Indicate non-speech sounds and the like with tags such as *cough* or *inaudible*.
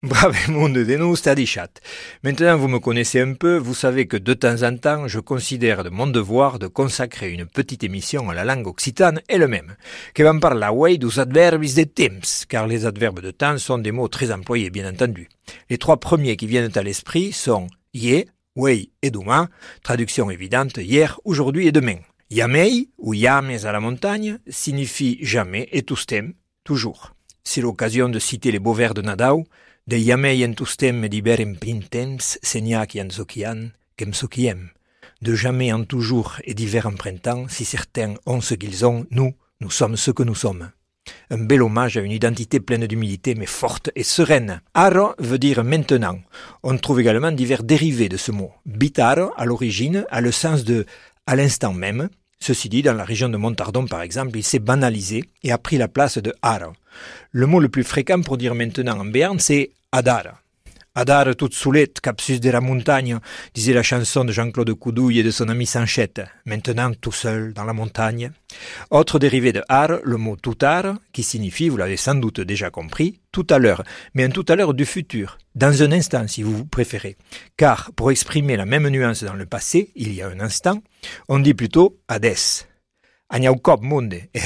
*laughs* Brave monde de nous, chat. Maintenant vous me connaissez un peu, vous savez que de temps en temps, je considère de mon devoir de consacrer une petite émission à la langue occitane et le même, qui va me parler way dos adverbes de temps, car les adverbes de temps sont des mots très employés, bien entendu. Les trois premiers qui viennent à l'esprit sont ye, way et demain, traduction évidente hier, aujourd'hui et demain. Yamei, ou yames à la montagne, signifie jamais et toustem, toujours. C'est l'occasion de citer les beaux vers de Nadao, de sociem. De jamais en toujours et d'hiver en printemps, si certains ont ce qu'ils ont, nous, nous sommes ce que nous sommes. Un bel hommage à une identité pleine d'humilité mais forte et sereine. Aro veut dire maintenant. On trouve également divers dérivés de ce mot. Bitaro, à l'origine, a le sens de à l'instant même. Ceci dit, dans la région de Montardon par exemple, il s'est banalisé et a pris la place de aro. Le mot le plus fréquent pour dire maintenant en Béarn, c'est Adar. Adar toute soulette, capsus de la montagne, disait la chanson de Jean-Claude Coudouille et de son ami Sanchette, maintenant tout seul dans la montagne. Autre dérivé de ar, le mot tout tard, qui signifie, vous l'avez sans doute déjà compris, tout à l'heure, mais un tout à l'heure du futur, dans un instant si vous préférez. Car pour exprimer la même nuance dans le passé, il y a un instant, on dit plutôt ades. Agnaukop munde et